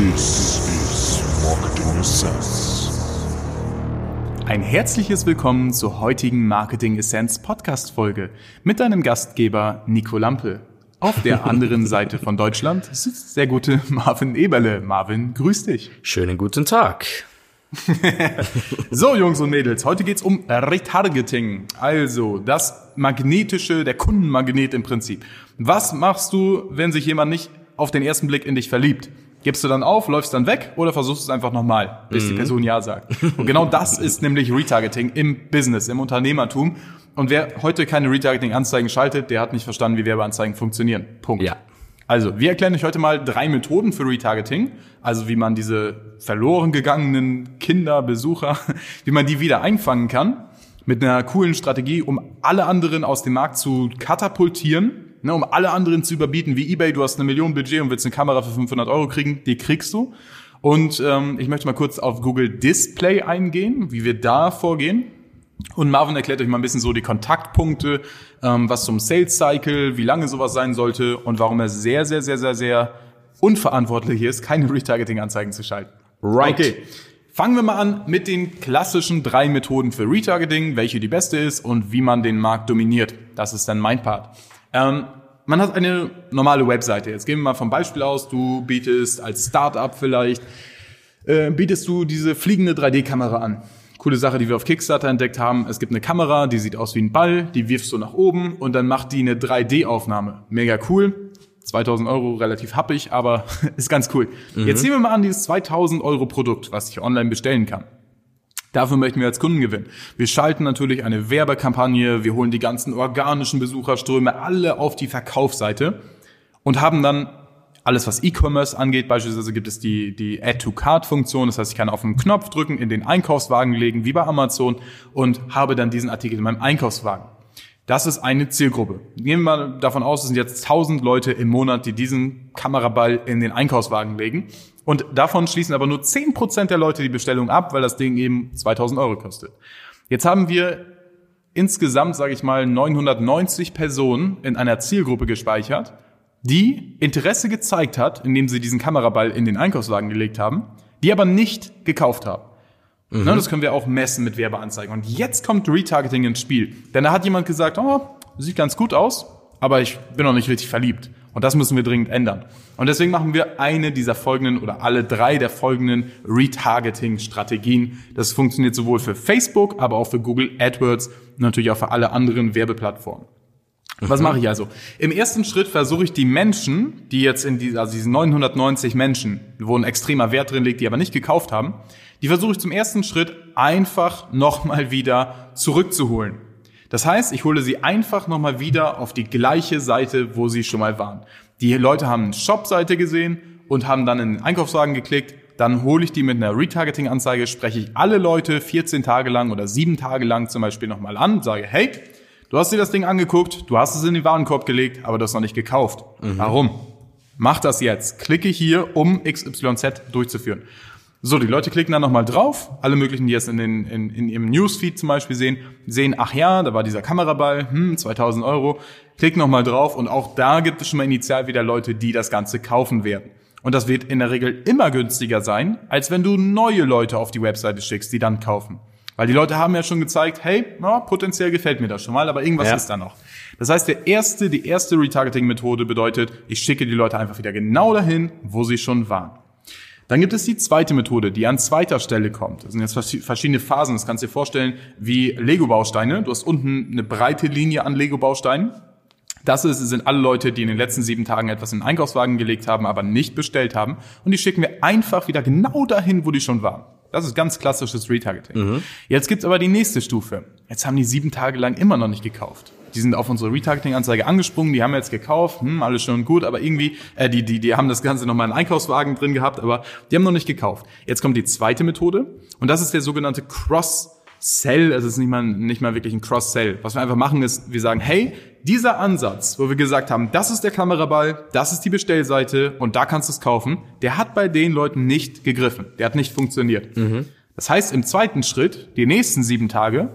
This is Marketing Essence. Ein herzliches Willkommen zur heutigen Marketing Essence Podcast Folge mit deinem Gastgeber Nico Lampe. Auf der anderen Seite von Deutschland sitzt der gute Marvin Eberle. Marvin, grüß dich. Schönen guten Tag. So, Jungs und Mädels, heute geht's um Retargeting. Also, das magnetische, der Kundenmagnet im Prinzip. Was machst du, wenn sich jemand nicht auf den ersten Blick in dich verliebt? Gibst du dann auf, läufst dann weg oder versuchst es einfach nochmal, bis die Person Ja sagt? Und genau das ist nämlich Retargeting im Business, im Unternehmertum. Und wer heute keine Retargeting-Anzeigen schaltet, der hat nicht verstanden, wie Werbeanzeigen funktionieren. Punkt. Ja. Also, wir erklären euch heute mal drei Methoden für Retargeting, also wie man diese verloren gegangenen Kinder, Besucher, wie man die wieder einfangen kann, mit einer coolen Strategie, um alle anderen aus dem Markt zu katapultieren, ne, um alle anderen zu überbieten, wie eBay, du hast eine Million Budget und willst eine Kamera für 500 Euro kriegen, die kriegst du. Und ähm, ich möchte mal kurz auf Google Display eingehen, wie wir da vorgehen. Und Marvin erklärt euch mal ein bisschen so die Kontaktpunkte, ähm, was zum Sales Cycle, wie lange sowas sein sollte und warum er sehr, sehr, sehr, sehr, sehr unverantwortlich ist, keine Retargeting-Anzeigen zu schalten. Right. Okay. Fangen wir mal an mit den klassischen drei Methoden für Retargeting, welche die beste ist und wie man den Markt dominiert. Das ist dann mein Part. Ähm, man hat eine normale Webseite. Jetzt gehen wir mal vom Beispiel aus. Du bietest als Startup vielleicht, äh, bietest du diese fliegende 3D-Kamera an. Coole Sache, die wir auf Kickstarter entdeckt haben. Es gibt eine Kamera, die sieht aus wie ein Ball, die wirfst du nach oben und dann macht die eine 3D-Aufnahme. Mega cool. 2000 Euro relativ happig, aber ist ganz cool. Jetzt nehmen wir mal an dieses 2000 Euro Produkt, was ich online bestellen kann. Dafür möchten wir als Kunden gewinnen. Wir schalten natürlich eine Werbekampagne, wir holen die ganzen organischen Besucherströme alle auf die Verkaufsseite und haben dann alles, was E-Commerce angeht. Beispielsweise gibt es die, die Add-to-Cart-Funktion. Das heißt, ich kann auf einen Knopf drücken, in den Einkaufswagen legen, wie bei Amazon und habe dann diesen Artikel in meinem Einkaufswagen. Das ist eine Zielgruppe. Gehen wir mal davon aus, es sind jetzt 1000 Leute im Monat, die diesen Kameraball in den Einkaufswagen legen. Und davon schließen aber nur 10% der Leute die Bestellung ab, weil das Ding eben 2000 Euro kostet. Jetzt haben wir insgesamt, sage ich mal, 990 Personen in einer Zielgruppe gespeichert, die Interesse gezeigt hat, indem sie diesen Kameraball in den Einkaufswagen gelegt haben, die aber nicht gekauft haben. Ne, das können wir auch messen mit Werbeanzeigen. Und jetzt kommt Retargeting ins Spiel. Denn da hat jemand gesagt, oh, sieht ganz gut aus, aber ich bin noch nicht richtig verliebt. Und das müssen wir dringend ändern. Und deswegen machen wir eine dieser folgenden oder alle drei der folgenden Retargeting-Strategien. Das funktioniert sowohl für Facebook, aber auch für Google AdWords und natürlich auch für alle anderen Werbeplattformen. Was mache ich also? Im ersten Schritt versuche ich die Menschen, die jetzt in die, also diesen 990 Menschen, wo ein extremer Wert drin liegt, die aber nicht gekauft haben, die versuche ich zum ersten Schritt einfach nochmal wieder zurückzuholen. Das heißt, ich hole sie einfach nochmal wieder auf die gleiche Seite, wo sie schon mal waren. Die Leute haben eine Shop-Seite gesehen und haben dann in den Einkaufswagen geklickt. Dann hole ich die mit einer Retargeting-Anzeige, spreche ich alle Leute 14 Tage lang oder 7 Tage lang zum Beispiel nochmal an, sage, hey, du hast dir das Ding angeguckt, du hast es in den Warenkorb gelegt, aber du hast noch nicht gekauft. Warum? Mach das jetzt. Klicke hier, um XYZ durchzuführen. So, die Leute klicken dann nochmal drauf. Alle möglichen, die es in, den, in, in ihrem Newsfeed zum Beispiel sehen, sehen, ach ja, da war dieser Kameraball, hm, 2000 Euro. Klicken nochmal drauf und auch da gibt es schon mal initial wieder Leute, die das Ganze kaufen werden. Und das wird in der Regel immer günstiger sein, als wenn du neue Leute auf die Webseite schickst, die dann kaufen. Weil die Leute haben ja schon gezeigt, hey, na, potenziell gefällt mir das schon mal, aber irgendwas Ja. ist da noch. Das heißt, der erste, die erste Retargeting-Methode bedeutet, ich schicke die Leute einfach wieder genau dahin, wo sie schon waren. Dann gibt es die zweite Methode, die an zweiter Stelle kommt. Das sind jetzt vers- verschiedene Phasen. Das kannst du dir vorstellen wie Lego-Bausteine. Du hast unten eine breite Linie an Lego-Bausteinen. Das ist, sind alle Leute, die in den letzten sieben Tagen etwas in den Einkaufswagen gelegt haben, aber nicht bestellt haben. Und die schicken wir einfach wieder genau dahin, wo die schon waren. Das ist ganz klassisches Retargeting. Jetzt gibt's aber die nächste Stufe. Jetzt haben die sieben Tage lang immer noch nicht gekauft. Die sind auf unsere Retargeting-Anzeige angesprungen, die haben jetzt gekauft, hm, alles schön und gut, aber irgendwie, äh, die, die, die haben das Ganze nochmal in Einkaufswagen drin gehabt, aber die haben noch nicht gekauft. Jetzt kommt die zweite Methode und das ist der sogenannte Cross-Sell, also es ist nicht mal, nicht mal wirklich ein Cross-Sell. Was wir einfach machen ist, wir sagen, hey, dieser Ansatz, wo wir gesagt haben, das ist der Kameraball, das ist die Bestellseite und da kannst du es kaufen, der hat bei den Leuten nicht gegriffen, der hat nicht funktioniert. Das heißt, im zweiten Schritt, die nächsten sieben Tage,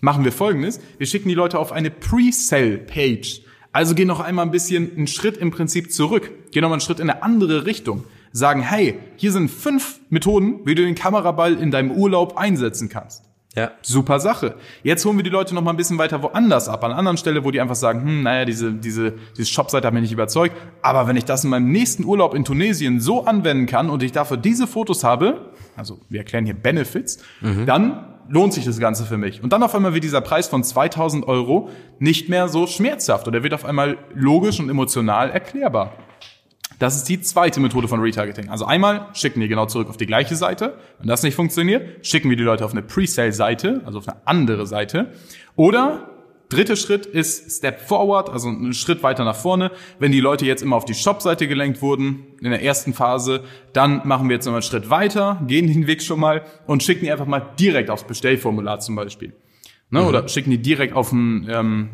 machen wir folgendes. Wir schicken die Leute auf eine Pre-Sell-Page. Also gehen noch einmal ein bisschen einen Schritt im Prinzip zurück. Gehen noch mal einen Schritt in eine andere Richtung. sagen, hey, hier sind fünf Methoden, wie du den Kameraball in deinem Urlaub einsetzen kannst. Ja. Super Sache. Jetzt holen wir die Leute noch mal ein bisschen weiter woanders ab, an einer anderen Stelle, wo die einfach sagen, hm, naja, diese, diese, diese Shopseite hat mich nicht überzeugt. Aber wenn ich das in meinem nächsten Urlaub in Tunesien so anwenden kann und ich dafür diese Fotos habe, also wir erklären hier Benefits, dann lohnt sich das Ganze für mich. Und dann auf einmal wird dieser Preis von 2000 Euro nicht mehr so schmerzhaft oder wird auf einmal logisch und emotional erklärbar. Das ist die zweite Methode von Retargeting. Also einmal schicken wir genau zurück auf die gleiche Seite. Wenn das nicht funktioniert, schicken wir die Leute auf eine Pre-Sale-Seite, also auf eine andere Seite. Oder dritter Schritt ist Step Forward, also einen Schritt weiter nach vorne. Wenn die Leute jetzt immer auf die Shop-Seite gelenkt wurden in der ersten Phase, dann machen wir jetzt nochmal einen Schritt weiter, gehen den Weg schon mal und schicken die einfach mal direkt aufs Bestellformular zum Beispiel. Ne? Oder schicken die direkt auf ein ähm,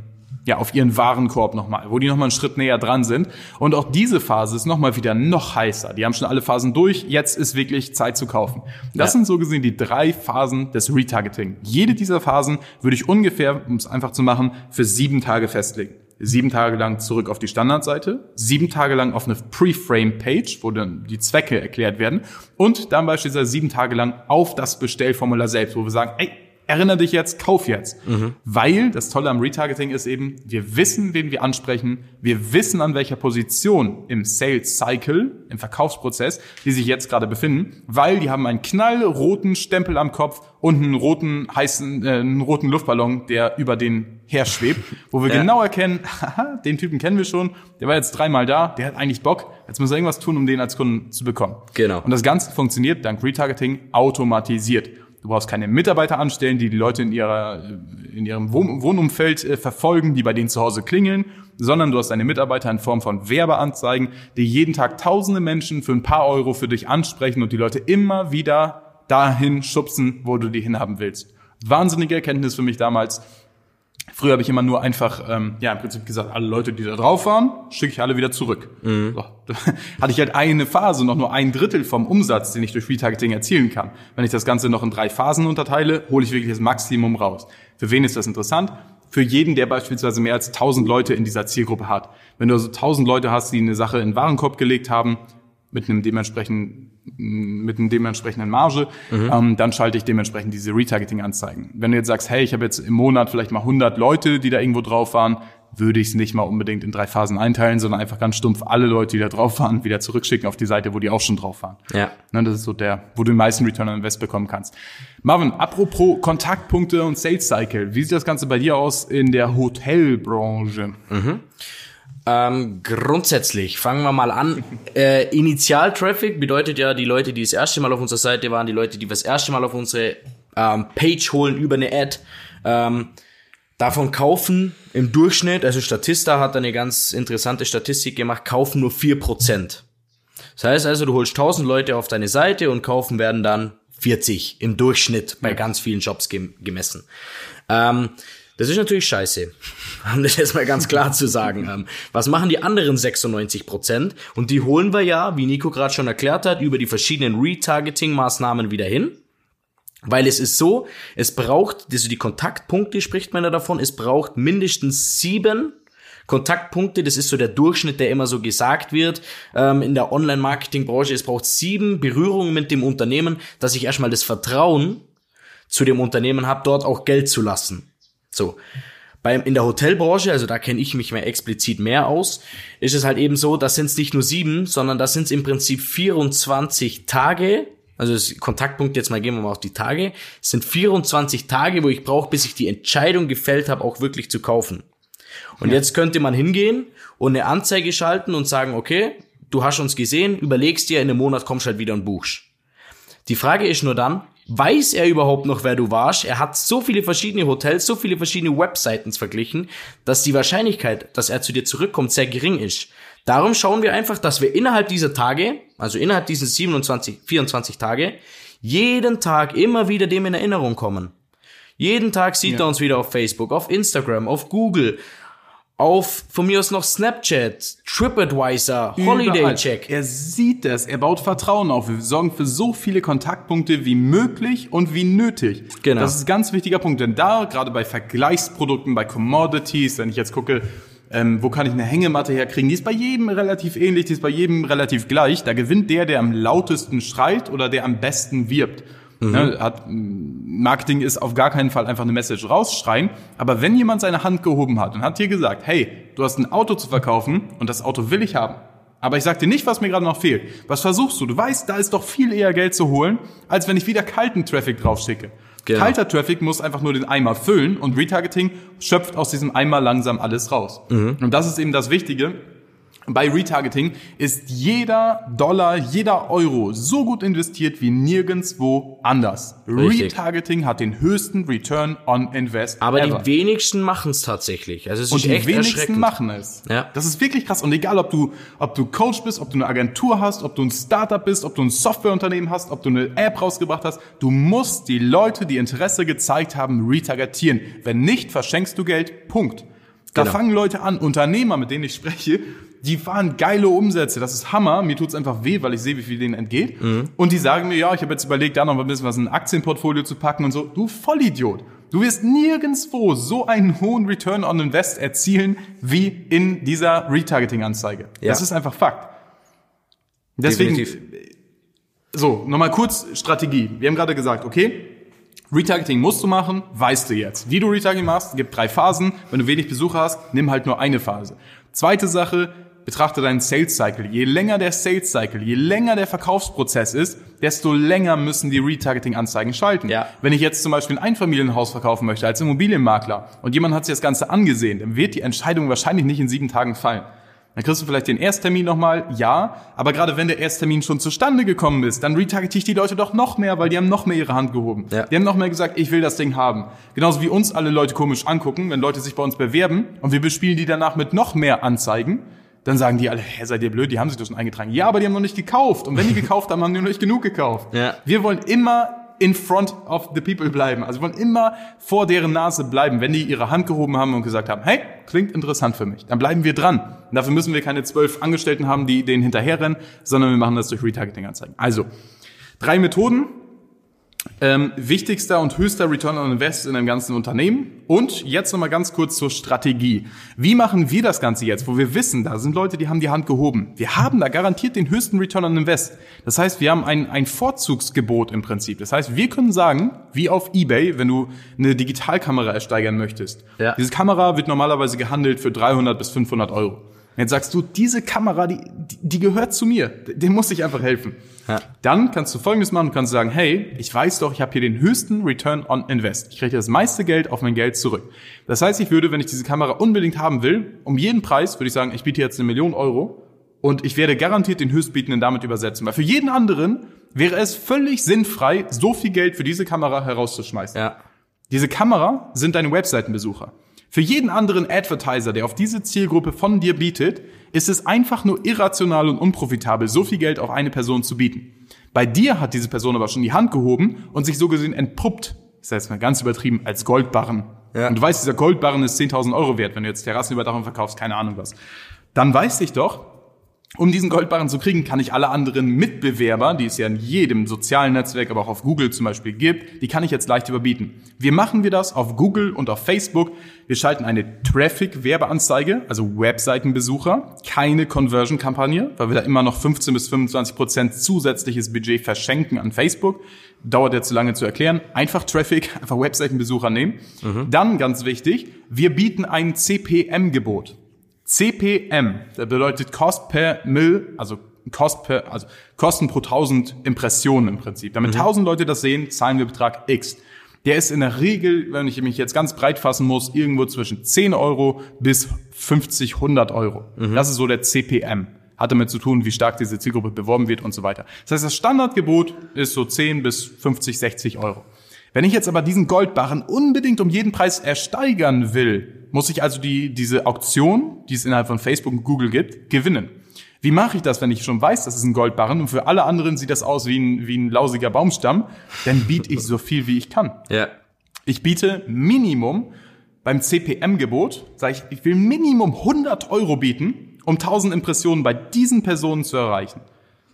ja, auf ihren Warenkorb nochmal, wo die nochmal einen Schritt näher dran sind. Und auch diese Phase ist nochmal wieder noch heißer. Die haben schon alle Phasen durch. Jetzt ist wirklich Zeit zu kaufen. Das Ja. sind so gesehen die drei Phasen des Retargeting. Jede dieser Phasen würde ich ungefähr, um es einfach zu machen, für sieben Tage festlegen. Sieben Tage lang zurück auf die Standardseite, sieben Tage lang auf eine Pre-Frame-Page, wo dann die Zwecke erklärt werden und dann beispielsweise sieben Tage lang auf das Bestellformular selbst, wo wir sagen, ey, erinnere dich jetzt, kauf jetzt. Weil das Tolle am Retargeting ist eben, wir wissen, wen wir ansprechen, wir wissen, an welcher Position im Sales Cycle, im Verkaufsprozess, die sich jetzt gerade befinden, weil die haben einen knallroten Stempel am Kopf und einen roten heißen, äh, einen roten Luftballon, der über den herschwebt, wo wir Ja. genau erkennen, haha, den Typen kennen wir schon, der war jetzt dreimal da, der hat eigentlich Bock, jetzt muss er irgendwas tun, um den als Kunden zu bekommen. Genau. Und das Ganze funktioniert dank Retargeting automatisiert. Du brauchst keine Mitarbeiter anstellen, die die Leute in ihrer in ihrem Wohn Wohnumfeld äh, verfolgen, die bei denen zu Hause klingeln, sondern du hast deine Mitarbeiter in Form von Werbeanzeigen, die jeden Tag tausende Menschen für ein paar Euro für dich ansprechen und die Leute immer wieder dahin schubsen, wo du die hinhaben willst. Wahnsinnige Erkenntnis für mich damals. Früher habe ich immer nur einfach, ähm, ja, im Prinzip gesagt, alle Leute, die da drauf waren, schicke ich alle wieder zurück. So. Da hatte ich halt eine Phase, noch nur ein Drittel vom Umsatz, den ich durch Retargeting erzielen kann. Wenn ich das Ganze noch in drei Phasen unterteile, hole ich wirklich das Maximum raus. Für wen ist das interessant? Für jeden, der beispielsweise mehr als 1000 Leute in dieser Zielgruppe hat. Wenn du also 1000 Leute hast, die eine Sache in den Warenkorb gelegt haben, mit einem dementsprechenden mit einem dementsprechenden Marge, ähm, dann schalte ich dementsprechend diese Retargeting-Anzeigen. Wenn du jetzt sagst, hey, ich habe jetzt im Monat vielleicht mal 100 Leute, die da irgendwo drauf waren, würde ich es nicht mal unbedingt in drei Phasen einteilen, sondern einfach ganz stumpf alle Leute, die da drauf waren, wieder zurückschicken auf die Seite, wo die auch schon drauf waren. Ja. Ne, das ist so der, wo du den meisten Return on Invest bekommen kannst. Marvin, apropos Kontaktpunkte und Sales Cycle, wie sieht das Ganze bei dir aus in der Hotelbranche? Ähm, grundsätzlich fangen wir mal an. Äh, Initial-Traffic bedeutet ja die Leute, die das erste Mal auf unserer Seite waren, die Leute, die das erste Mal auf unsere ähm, Page holen über eine Ad. Ähm, davon kaufen im Durchschnitt, also Statista hat eine ganz interessante Statistik gemacht, kaufen nur 4%. Das heißt also, du holst 1000 Leute auf deine Seite und kaufen werden dann 40 im Durchschnitt bei ganz vielen Jobs gem gemessen. Ähm, das ist natürlich scheiße, um das jetzt mal ganz klar zu sagen. Ähm, was machen die anderen 96 Prozent? Und die holen wir ja, wie Nico gerade schon erklärt hat, über die verschiedenen Retargeting-Maßnahmen wieder hin. Weil es ist so, es braucht, also die Kontaktpunkte spricht man ja davon, es braucht mindestens sieben Kontaktpunkte, das ist so der Durchschnitt, der immer so gesagt wird ähm, in der Online-Marketing-Branche. Es braucht sieben Berührungen mit dem Unternehmen, dass ich erstmal das Vertrauen zu dem Unternehmen habe, dort auch Geld zu lassen. So. Beim, in der Hotelbranche, also da kenne ich mich mehr explizit mehr aus, ist es halt eben so, das sind es nicht nur sieben, sondern das sind es im Prinzip 24 Tage, also das Kontaktpunkt, jetzt mal gehen wir mal auf die Tage, es sind 24 Tage, wo ich brauche, bis ich die Entscheidung gefällt habe, auch wirklich zu kaufen. Und jetzt könnte man hingehen und eine Anzeige schalten und sagen, okay, du hast uns gesehen, überlegst dir, in einem Monat kommst halt wieder und buchst. Die Frage ist nur dann, weiß er überhaupt noch, wer du warst? Er hat so viele verschiedene Hotels, so viele verschiedene Webseiten verglichen, dass die Wahrscheinlichkeit, dass er zu dir zurückkommt, sehr gering ist. Darum schauen wir einfach, dass wir innerhalb dieser Tage, also innerhalb dieser 27, 24 Tage, jeden Tag immer wieder dem in Erinnerung kommen. Jeden Tag sieht er uns wieder auf Facebook, auf Instagram, auf Google, auf von mir aus noch Snapchat, TripAdvisor, Holiday Überall. Check. Er sieht das, er baut Vertrauen auf. Wir sorgen für so viele Kontaktpunkte wie möglich und wie nötig. Genau. Das ist ein ganz wichtiger Punkt, denn da, gerade bei Vergleichsprodukten, bei Commodities, wenn ich jetzt gucke, ähm, wo kann ich eine Hängematte herkriegen, die ist bei jedem relativ ähnlich, die ist bei jedem relativ gleich. Da gewinnt der, der am lautesten schreit oder der am besten wirbt. Ne, hat, Marketing ist auf gar keinen Fall einfach eine Message rausschreien. Aber wenn jemand seine Hand gehoben hat und hat dir gesagt, hey, du hast ein Auto zu verkaufen und das Auto will ich haben. Aber ich sag dir nicht, was mir gerade noch fehlt. Was versuchst du? Du weißt, da ist doch viel eher Geld zu holen, als wenn ich wieder kalten Traffic drauf schicke. Genau. Kalter Traffic muss einfach nur den Eimer füllen und Retargeting schöpft aus diesem Eimer langsam alles raus. Und das ist eben das Wichtige. Bei Retargeting ist jeder Dollar, jeder Euro so gut investiert wie nirgendswo anders. Richtig. Retargeting hat den höchsten Return on Invest Aber ever. die wenigsten machen es tatsächlich. Also es ist Und die echt wenigsten machen es. Ja. Das ist wirklich krass. Und egal, ob du, ob du Coach bist, ob du eine Agentur hast, ob du ein Startup bist, ob du ein Softwareunternehmen hast, ob du eine App rausgebracht hast, du musst die Leute, die Interesse gezeigt haben, retargetieren. Wenn nicht, verschenkst du Geld. Punkt. Da Genau. fangen Leute an, Unternehmer, mit denen ich spreche, die fahren geile Umsätze. Das ist Hammer. Mir tut's einfach weh, weil ich sehe, wie viel denen entgeht. Mhm. Und die sagen mir, ja, ich habe jetzt überlegt, da noch ein bisschen was in ein Aktienportfolio zu packen und so. Du Vollidiot. Du wirst nirgendswo so einen hohen Return on Invest erzielen wie in dieser Retargeting-Anzeige. Ja. Das ist einfach Fakt. Deswegen, Definitiv. so, nochmal kurz Strategie. Wir haben gerade gesagt, okay, Retargeting musst du machen, weißt du jetzt. Wie du Retargeting machst, gibt drei Phasen. Wenn du wenig Besucher hast, nimm halt nur eine Phase. Zweite Sache, betrachte deinen Sales Cycle. Je länger der Sales Cycle, je länger der Verkaufsprozess ist, desto länger müssen die Retargeting-Anzeigen schalten. Ja. Wenn ich jetzt zum Beispiel ein Einfamilienhaus verkaufen möchte als Immobilienmakler und jemand hat sich das Ganze angesehen, dann wird die Entscheidung wahrscheinlich nicht in sieben Tagen fallen. Dann kriegst du vielleicht den Ersttermin nochmal, ja, aber gerade wenn der Ersttermin schon zustande gekommen ist, dann retargete ich die Leute doch noch mehr, weil die haben noch mehr ihre Hand gehoben. Ja. Die haben noch mehr gesagt, ich will das Ding haben. Genauso wie uns alle Leute komisch angucken, wenn Leute sich bei uns bewerben und wir bespielen die danach mit noch mehr Anzeigen, dann sagen die alle, hä, seid ihr blöd, die haben sich doch schon eingetragen. Ja, aber die haben noch nicht gekauft. Und wenn die gekauft haben, haben die noch nicht genug gekauft. Ja. Wir wollen immer in front of the people bleiben. Also wir wollen immer vor deren Nase bleiben, wenn die ihre Hand gehoben haben und gesagt haben, hey, klingt interessant für mich. Dann bleiben wir dran. Und dafür müssen wir keine zwölf Angestellten haben, die denen hinterherrennen, sondern wir machen das durch Retargeting-Anzeigen. Also, drei Methoden. Ähm, wichtigster und höchster Return on Invest in einem ganzen Unternehmen. Und jetzt nochmal ganz kurz zur Strategie. Wie machen wir das Ganze jetzt, wo wir wissen, da sind Leute, die haben die Hand gehoben. Wir haben da garantiert den höchsten Return on Invest. Das heißt, wir haben ein, ein Vorzugsgebot im Prinzip. Das heißt, wir können sagen, wie auf Ebay, wenn du eine Digitalkamera ersteigern möchtest. Ja. Diese Kamera wird normalerweise gehandelt für 300 bis 500 Euro. Jetzt sagst du, diese Kamera, die, die, gehört zu mir. Dem muss ich einfach helfen. Ja. Dann kannst du Folgendes machen. Du kannst sagen, hey, ich weiß doch, ich habe hier den höchsten Return on Invest. Ich kriege das meiste Geld auf mein Geld zurück. Das heißt, ich würde, wenn ich diese Kamera unbedingt haben will, um jeden Preis, würde ich sagen, ich biete jetzt eine Million Euro und ich werde garantiert den Höchstbietenden damit übersetzen. Weil für jeden anderen wäre es völlig sinnfrei, so viel Geld für diese Kamera herauszuschmeißen. Ja. Diese Kamera sind deine Webseitenbesucher. Für jeden anderen Advertiser, der auf diese Zielgruppe von dir bietet, ist es einfach nur irrational und unprofitabel, so viel Geld auf eine Person zu bieten. Bei dir hat diese Person aber schon die Hand gehoben und sich so gesehen entpuppt, das heißt mal ganz übertrieben, als Goldbarren. Ja. Und du weißt, dieser Goldbarren ist 10.000 Euro wert, wenn du jetzt Terrassenüberdachung verkaufst, keine Ahnung was. Dann weiß ich doch, um diesen Goldbarren zu kriegen, kann ich alle anderen Mitbewerber, die es ja in jedem sozialen Netzwerk, aber auch auf Google zum Beispiel gibt, die kann ich jetzt leicht überbieten. Wie machen wir das auf Google und auf Facebook? Wir schalten eine Traffic-Werbeanzeige, also Webseitenbesucher, keine Conversion-Kampagne, weil wir da immer noch 15 bis 25 Prozent zusätzliches Budget verschenken an Facebook. Dauert jetzt zu lange zu erklären. Einfach Traffic, einfach Webseitenbesucher nehmen. Dann, ganz wichtig, wir bieten ein CPM-Gebot. CPM, das bedeutet Cost per Mill, also Cost per, also Kosten pro 1000 Impressionen im Prinzip. Damit 1000 Leute das sehen, zahlen wir Betrag X. Der ist in der Regel, wenn ich mich jetzt ganz breit fassen muss, irgendwo zwischen 10 Euro bis 50, 100 Euro. Das ist so der CPM. Hat damit zu tun, wie stark diese Zielgruppe beworben wird und so weiter. Das heißt, das Standardgebot ist so 10 bis 50, 60 Euro. Wenn ich jetzt aber diesen Goldbarren unbedingt um jeden Preis ersteigern will, muss ich also die, diese Auktion, die es innerhalb von Facebook und Google gibt, gewinnen. Wie mache ich das, wenn ich schon weiß, das ist ein Goldbarren und für alle anderen sieht das aus wie ein, wie ein lausiger Baumstamm? Dann biete ich so viel, wie ich kann. Ja. Ich biete Minimum beim CPM-Gebot, sage ich, ich will Minimum 100 Euro bieten, um 1000 Impressionen bei diesen Personen zu erreichen.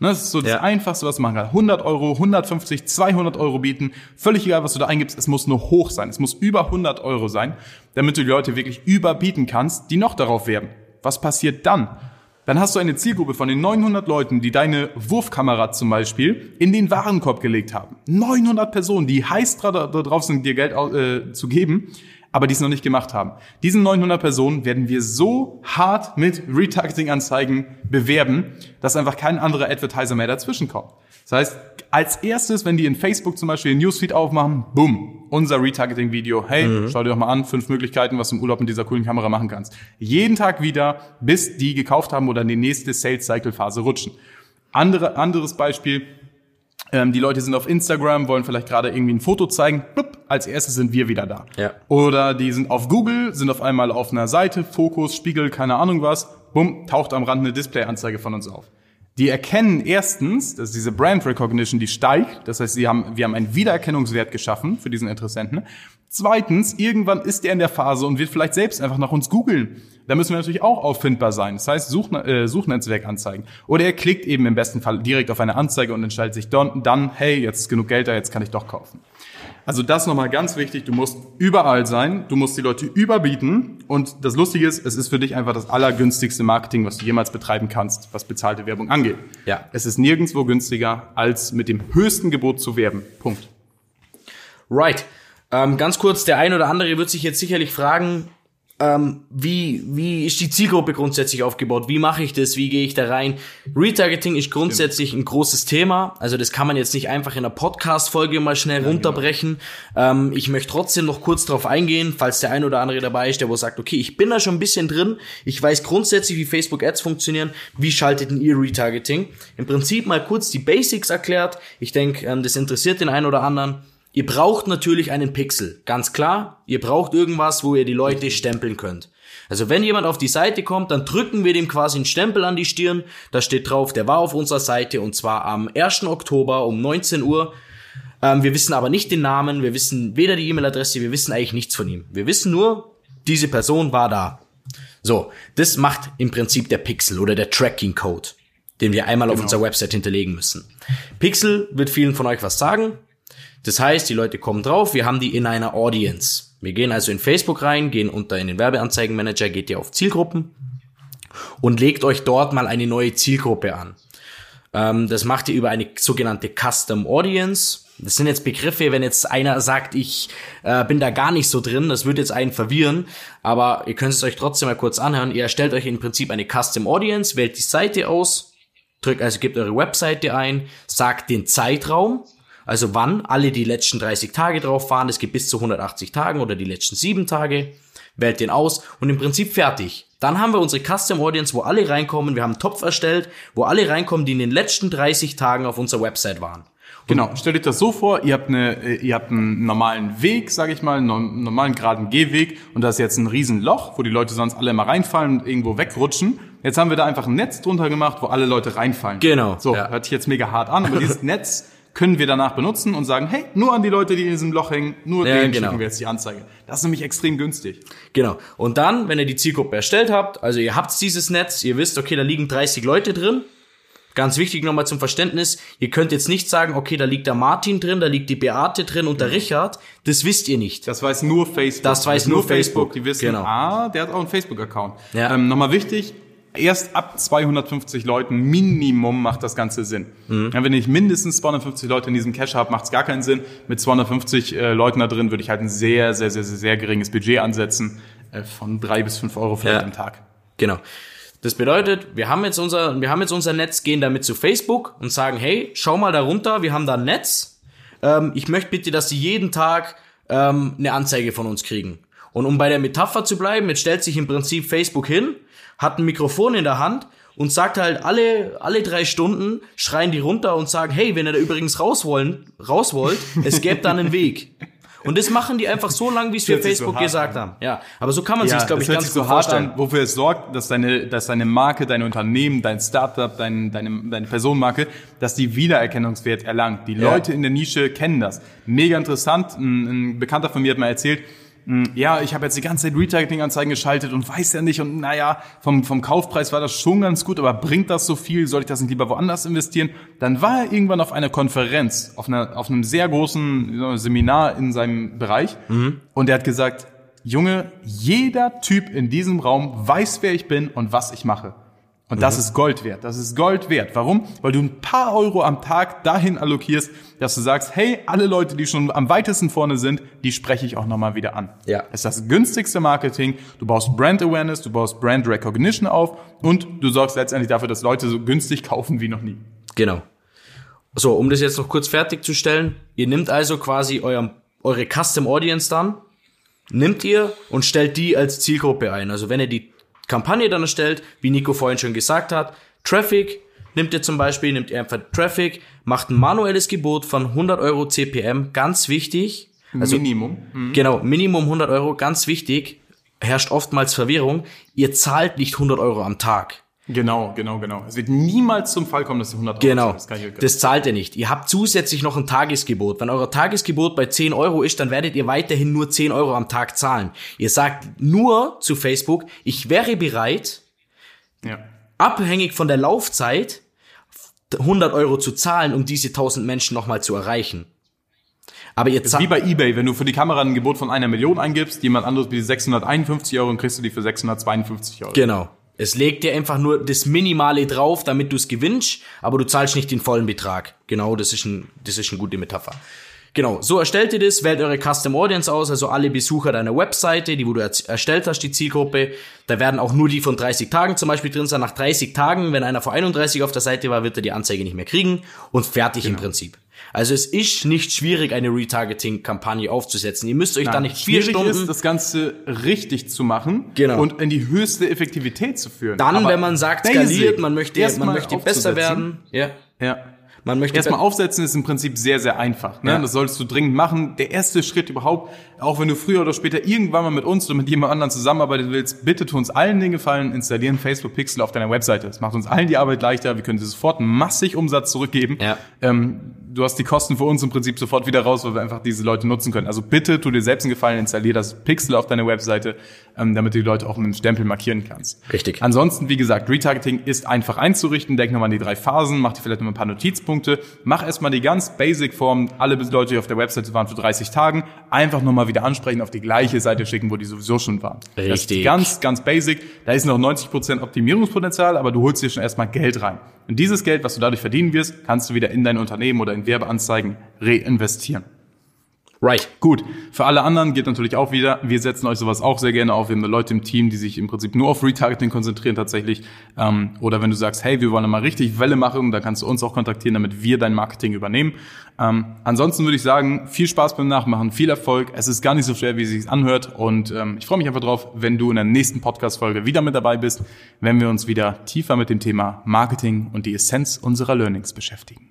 Ne, Das ist so das Ja. Einfachste, was man machen kann. 100 Euro, 150, 200 Euro bieten. Völlig egal, was du da eingibst. Es muss nur hoch sein. Es muss über 100 Euro sein, damit du die Leute wirklich überbieten kannst, die noch darauf werben. Was passiert dann? Dann hast du eine Zielgruppe von den 900 Leuten, die deine Wurfkamera zum Beispiel in den Warenkorb gelegt haben. 900 Personen, die heiß drauf sind, dir Geld äh, zu geben, aber die es noch nicht gemacht haben. Diesen 900 Personen werden wir so hart mit Retargeting-Anzeigen bewerben, dass einfach kein anderer Advertiser mehr dazwischen kommt. Das heißt, als erstes, wenn die in Facebook zum Beispiel den Newsfeed aufmachen, boom, unser Retargeting-Video. Hey, schau dir doch mal an, fünf Möglichkeiten, was du im Urlaub mit dieser coolen Kamera machen kannst. Jeden Tag wieder, bis die gekauft haben oder in die nächste Sales-Cycle-Phase rutschen. Andere, anderes Beispiel, ähm, die Leute sind auf Instagram, wollen vielleicht gerade irgendwie ein Foto zeigen. Blub, als erstes sind wir wieder da. Ja. Oder die sind auf Google, sind auf einmal auf einer Seite, Fokus, Spiegel, keine Ahnung was. Bumm, taucht am Rand eine Display-Anzeige von uns auf. Die erkennen erstens, dass diese Brand Recognition, die steigt. Das heißt, sie haben, wir haben einen Wiedererkennungswert geschaffen für diesen Interessenten. Zweitens, irgendwann ist er in der Phase und wird vielleicht selbst einfach nach uns googeln. Da müssen wir natürlich auch auffindbar sein. Das heißt, Such, äh, Suchnetzwerk anzeigen. Oder er klickt eben im besten Fall direkt auf eine Anzeige und entscheidet sich dann hey, jetzt ist genug Geld da, jetzt kann ich doch kaufen. Also das nochmal ganz wichtig, du musst überall sein, du musst die Leute überbieten und das Lustige ist, es ist für dich einfach das allergünstigste Marketing, was du jemals betreiben kannst, was bezahlte Werbung angeht. Ja. Es ist nirgendwo günstiger, als mit dem höchsten Gebot zu werben. Punkt. Right. Ähm, ganz kurz, der ein oder andere wird sich jetzt sicherlich fragen, ähm, wie, wie ist die Zielgruppe grundsätzlich aufgebaut? Wie mache ich das? Wie gehe ich da rein? Retargeting ist grundsätzlich ein großes Thema. Also das kann man jetzt nicht einfach in einer Podcast-Folge mal schnell runterbrechen. Ähm, ich möchte trotzdem noch kurz drauf eingehen, falls der ein oder andere dabei ist, der wo sagt, okay, ich bin da schon ein bisschen drin. Ich weiß grundsätzlich, wie Facebook Ads funktionieren. Wie schaltet denn ihr Retargeting? Im Prinzip mal kurz die Basics erklärt. Ich denke, ähm, das interessiert den einen oder anderen. Ihr braucht natürlich einen Pixel, ganz klar. Ihr braucht irgendwas, wo ihr die Leute stempeln könnt. Also wenn jemand auf die Seite kommt, dann drücken wir dem quasi einen Stempel an die Stirn. Da steht drauf, der war auf unserer Seite und zwar am 1. Oktober um 19 Uhr. Ähm, wir wissen aber nicht den Namen, wir wissen weder die E-Mail-Adresse, wir wissen eigentlich nichts von ihm. Wir wissen nur, diese Person war da. So, das macht im Prinzip der Pixel oder der Tracking-Code, den wir einmal auf unserer Website hinterlegen müssen. Pixel wird vielen von euch was sagen. Das heißt, die Leute kommen drauf, wir haben die in einer Audience. Wir gehen also in Facebook rein, gehen unter in den Werbeanzeigenmanager, geht ihr auf Zielgruppen und legt euch dort mal eine neue Zielgruppe an. Ähm, das macht ihr über eine sogenannte Custom Audience. Das sind jetzt Begriffe, wenn jetzt einer sagt, ich äh, bin da gar nicht so drin, das würde jetzt einen verwirren, aber ihr könnt es euch trotzdem mal kurz anhören. Ihr erstellt euch im Prinzip eine Custom Audience, wählt die Seite aus, drückt also gebt eure Webseite ein, sagt den Zeitraum, also wann alle die letzten 30 Tage drauf waren, es gibt bis zu 180 Tagen oder die letzten 7 Tage, wählt den aus und im Prinzip fertig. Dann haben wir unsere Custom Audience, wo alle reinkommen, wir haben einen Topf erstellt, wo alle reinkommen, die in den letzten 30 Tagen auf unserer Website waren. Genau, stellt euch das so vor, ihr habt, eine, äh, ihr habt einen normalen Weg, sage ich mal, einen no- normalen geraden Gehweg und da ist jetzt ein Riesenloch, wo die Leute sonst alle immer reinfallen und irgendwo wegrutschen. Jetzt haben wir da einfach ein Netz drunter gemacht, wo alle Leute reinfallen. Genau, So, ja. hört sich jetzt mega hart an, aber dieses Netz können wir danach benutzen und sagen, hey, nur an die Leute, die in diesem Loch hängen, nur Ja, denen genau. schicken wir jetzt die Anzeige. Das ist nämlich extrem günstig. Genau. Und dann, wenn ihr die Zielgruppe erstellt habt, also ihr habt dieses Netz, ihr wisst, okay, da liegen 30 Leute drin. Ganz wichtig nochmal zum Verständnis, ihr könnt jetzt nicht sagen, okay, da liegt der Martin drin, da liegt die Beate drin und der Richard. Das wisst ihr nicht. Das weiß nur Facebook. Das weiß nur Facebook. Die wissen, Genau. ah, der hat auch einen Facebook-Account. Ja. Ähm, Nochmal wichtig, erst ab 250 Leuten Minimum macht das Ganze Sinn. Mhm. Ja, wenn ich mindestens 250 Leute in diesem Cache habe, macht es gar keinen Sinn. Mit 250 äh, Leuten da drin würde ich halt ein sehr, sehr, sehr, sehr, sehr geringes Budget ansetzen. Äh, von drei bis fünf Euro vielleicht Ja. am Tag. Genau. Das bedeutet, wir haben jetzt unser, wir haben jetzt unser Netz, gehen damit zu Facebook und sagen, hey, schau mal da runter, wir haben da ein Netz. Ähm, ich möchte bitte, dass Sie jeden Tag ähm, eine Anzeige von uns kriegen. Und um bei der Metapher zu bleiben, jetzt stellt sich im Prinzip Facebook hin, hat ein Mikrofon in der Hand und sagt halt alle, alle drei Stunden schreien die runter und sagen, hey, wenn ihr da übrigens raus wollen, raus wollt, es gäbe da einen Weg. Und das machen die einfach so lang, wie es wir so Facebook hart gesagt haben. Ja, aber so kann man Ja, sich, glaube ich, ganz sich gut so hart vorstellen. an, wofür es sorgt, dass deine, dass deine Marke, dein Unternehmen, dein Startup, dein, deine, deine Personenmarke, dass die Wiedererkennungswert erlangt. Die Ja. Leute in der Nische kennen das. Mega interessant. Ein, ein Bekannter von mir hat mal erzählt, ja, ich habe jetzt die ganze Zeit Retargeting-Anzeigen geschaltet und weiß ja nicht und naja, vom, vom Kaufpreis war das schon ganz gut, aber bringt das so viel? Soll ich das nicht lieber woanders investieren? Dann war er irgendwann auf einer Konferenz, auf, einer, auf einem sehr großen Seminar in seinem Bereich und er hat gesagt, Junge, jeder Typ in diesem Raum weiß, wer ich bin und was ich mache. Und das ist Gold wert. Das ist Gold wert. Warum? Weil du ein paar Euro am Tag dahin allokierst, dass du sagst, hey, alle Leute, die schon am weitesten vorne sind, die spreche ich auch nochmal wieder an. Ja. Das ist das günstigste Marketing. Du baust Brand Awareness, du baust Brand Recognition auf und du sorgst letztendlich dafür, dass Leute so günstig kaufen wie noch nie. Genau. So, um das jetzt noch kurz fertigzustellen, ihr nehmt also quasi eurem, eure Custom Audience dann, nimmt ihr und stellt die als Zielgruppe ein. Also wenn ihr die Kampagne dann erstellt, wie Nico vorhin schon gesagt hat, Traffic, nimmt ihr zum Beispiel, nimmt ihr einfach Traffic, macht ein manuelles Gebot von 100 Euro CPM, ganz wichtig. Also Minimum. Genau, Minimum 100 Euro, ganz wichtig. Herrscht oftmals Verwirrung. Ihr zahlt nicht 100 Euro am Tag. Genau, genau, genau. Es wird niemals zum Fall kommen, dass du 100 Euro Genau. Das das zahlt ihr nicht. Ihr habt zusätzlich noch ein Tagesgebot. Wenn euer Tagesgebot bei 10 Euro ist, dann werdet ihr weiterhin nur 10 Euro am Tag zahlen. Ihr sagt nur zu Facebook, ich wäre bereit, ja. abhängig von der Laufzeit, 100 Euro zu zahlen, um diese 1000 Menschen nochmal zu erreichen. Aber ihr Wie zahlt, bei eBay, wenn du für die Kamera ein Gebot von einer Million eingibst, jemand anderes bietet 651 Euro und kriegst du die für 652 Euro. genau. Es legt dir einfach nur das Minimale drauf, damit du es gewinnst, aber du zahlst nicht den vollen Betrag. Genau, das ist, ein, das ist eine gute Metapher. Genau, so erstellt ihr das, wählt eure Custom Audience aus, also alle Besucher deiner Webseite, die wo du erstellt hast, die Zielgruppe. Da werden auch nur die von 30 Tagen zum Beispiel drin sein. Nach 30 Tagen, wenn einer vor 31 auf der Seite war, wird er die Anzeige nicht mehr kriegen und fertig im Prinzip. Also es ist nicht schwierig, eine Retargeting-Kampagne aufzusetzen. Ihr müsst euch da nicht vier Schwierig Stunden... ist, das Ganze richtig zu machen Genau. und in die höchste Effektivität zu führen. dann, Aber wenn man sagt, skaliert, man möchte, man möchte besser werden. Ja. Ja. Man möchte Erstmal aufsetzen ist im Prinzip sehr, sehr einfach. Ne? Ja. Das solltest du dringend machen. Der erste Schritt überhaupt, auch wenn du früher oder später irgendwann mal mit uns oder mit jemand anderen zusammenarbeiten willst, bitte tu uns allen den Gefallen, installieren Facebook Pixel auf deiner Webseite. Das macht uns allen die Arbeit leichter. Wir können dir sofort massig Umsatz zurückgeben. Ja. Ähm, du hast die Kosten für uns im Prinzip sofort wieder raus, weil wir einfach diese Leute nutzen können. Also bitte tu dir selbst einen Gefallen, installier das Pixel auf deine Webseite, ähm, damit du die Leute auch mit dem Stempel markieren kannst. Richtig. Ansonsten, wie gesagt, Retargeting ist einfach einzurichten. Denk nochmal an die drei Phasen, mach dir vielleicht noch ein paar Notizpunkte. Mach erstmal die ganz basic Form. Alle Leute, die auf der Webseite waren für 30 Tagen, einfach nochmal wieder ansprechen, auf die gleiche Seite schicken, wo die sowieso schon waren. Richtig. ganz, ganz basic. Da ist noch 90% Optimierungspotenzial, aber du holst dir schon erstmal Geld rein. Und dieses Geld, was du dadurch verdienen wirst, kannst du wieder in dein Unternehmen oder in Werbeanzeigen reinvestieren. Right. Gut, für alle anderen geht natürlich auch wieder, wir setzen euch sowas auch sehr gerne auf. Wir haben Leute im Team, die sich im Prinzip nur auf Retargeting konzentrieren tatsächlich. Ähm, oder wenn du sagst, hey, wir wollen mal richtig Welle machen, dann kannst du uns auch kontaktieren, damit wir dein Marketing übernehmen. Ähm, ansonsten würde ich sagen, viel Spaß beim Nachmachen, viel Erfolg. Es ist gar nicht so schwer, wie es sich anhört. Und ähm, ich freue mich einfach drauf, wenn du in der nächsten Podcast-Folge wieder mit dabei bist, wenn wir uns wieder tiefer mit dem Thema Marketing und die Essenz unserer Learnings beschäftigen.